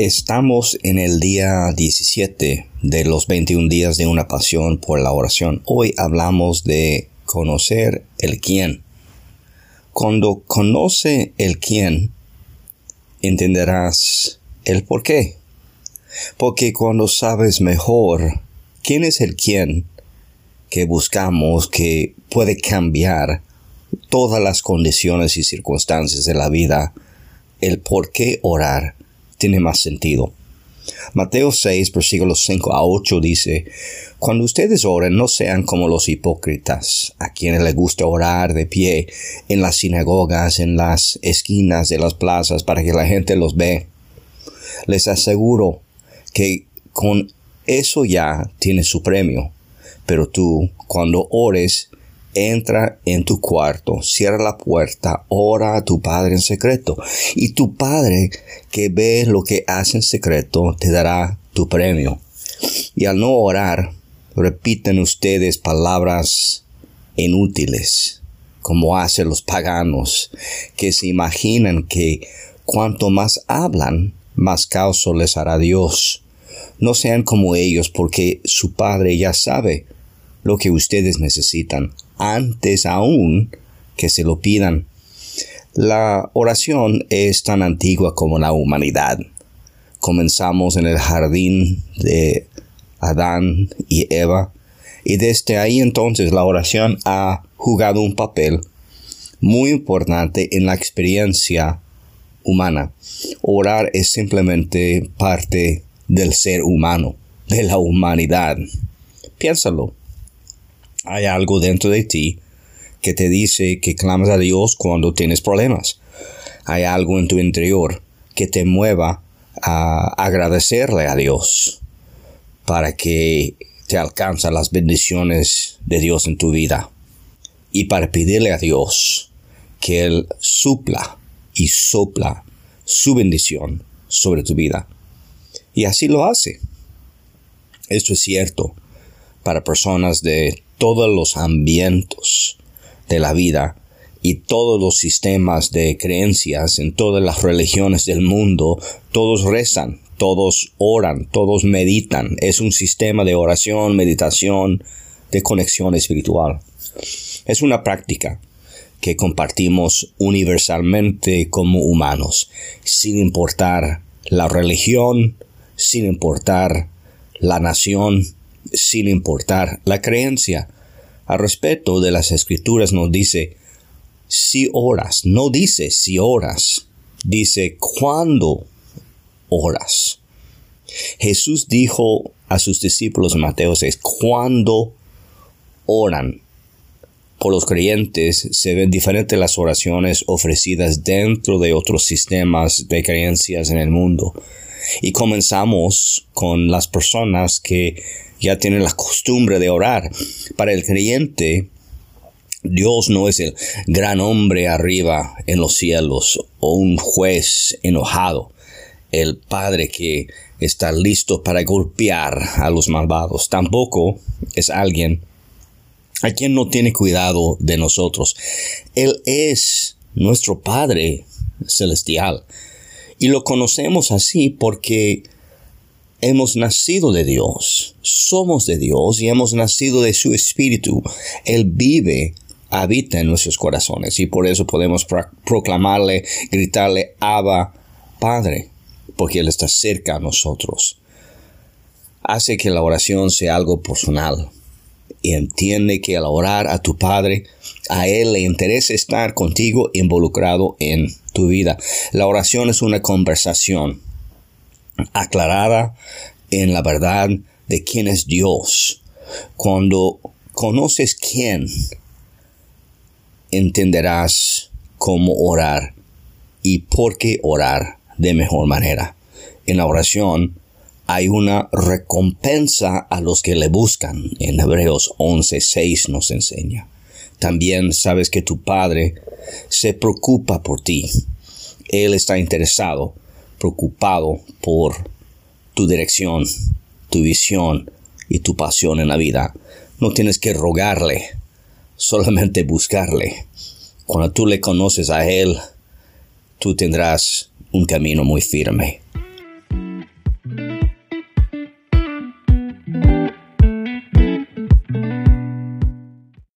Estamos en el día 17 de los 21 días de una pasión por la oración. Hoy hablamos de conocer el quién. Cuando conoce el quién, entenderás el por qué. Porque cuando sabes mejor quién es el quién que buscamos que puede cambiar todas las condiciones y circunstancias de la vida, el por qué orar tiene más sentido. Mateo 6, versículos 5 a 8 dice, Cuando ustedes oren, no sean como los hipócritas, a quienes les gusta orar de pie en las sinagogas, en las esquinas de las plazas, para que la gente los ve. Les aseguro que con eso ya tiene su premio. Pero tú, cuando ores, entra en tu cuarto, cierra la puerta, ora a tu Padre en secreto. Y tu Padre que ve lo que hace en secreto te dará tu premio. Y al no orar, repiten ustedes palabras inútiles, como hacen los paganos, que se imaginan que cuanto más hablan, más caso les hará Dios. No sean como ellos, porque su Padre ya sabe lo que ustedes necesitan antes aún que se lo pidan. La oración es tan antigua como la humanidad. Comenzamos en el jardín de Adán y Eva y desde ahí entonces la oración ha jugado un papel muy importante en la experiencia humana. Orar es simplemente parte del ser humano, de la humanidad. Piénsalo hay algo dentro de ti que te dice que clamas a Dios cuando tienes problemas. Hay algo en tu interior que te mueva a agradecerle a Dios para que te alcanzan las bendiciones de Dios en tu vida y para pedirle a Dios que Él supla y sopla su bendición sobre tu vida. Y así lo hace. Esto es cierto para personas de todos los ambientes de la vida y todos los sistemas de creencias en todas las religiones del mundo, todos rezan, todos oran, todos meditan. Es un sistema de oración, meditación, de conexión espiritual. Es una práctica que compartimos universalmente como humanos, sin importar la religión, sin importar la nación, sin importar la creencia. Al respecto de las escrituras nos dice, si oras, no dice si oras, dice cuando oras. Jesús dijo a sus discípulos Mateo 6, cuando oran. Por los creyentes se ven diferentes las oraciones ofrecidas dentro de otros sistemas de creencias en el mundo. Y comenzamos con las personas que ya tienen la costumbre de orar. Para el creyente, Dios no es el gran hombre arriba en los cielos o un juez enojado, el Padre que está listo para golpear a los malvados. Tampoco es alguien a quien no tiene cuidado de nosotros. Él es nuestro Padre celestial. Y lo conocemos así porque hemos nacido de Dios, somos de Dios y hemos nacido de su Espíritu. Él vive, habita en nuestros corazones y por eso podemos proclamarle, gritarle, Abba, Padre, porque Él está cerca a nosotros. Hace que la oración sea algo personal entiende que al orar a tu Padre, a Él le interesa estar contigo involucrado en tu vida. La oración es una conversación aclarada en la verdad de quién es Dios. Cuando conoces quién, entenderás cómo orar y por qué orar de mejor manera. En la oración hay una recompensa a los que le buscan. En Hebreos 11:6 nos enseña. También sabes que tu Padre se preocupa por ti. Él está interesado, preocupado por tu dirección, tu visión y tu pasión en la vida. No tienes que rogarle, solamente buscarle. Cuando tú le conoces a Él, tú tendrás un camino muy firme.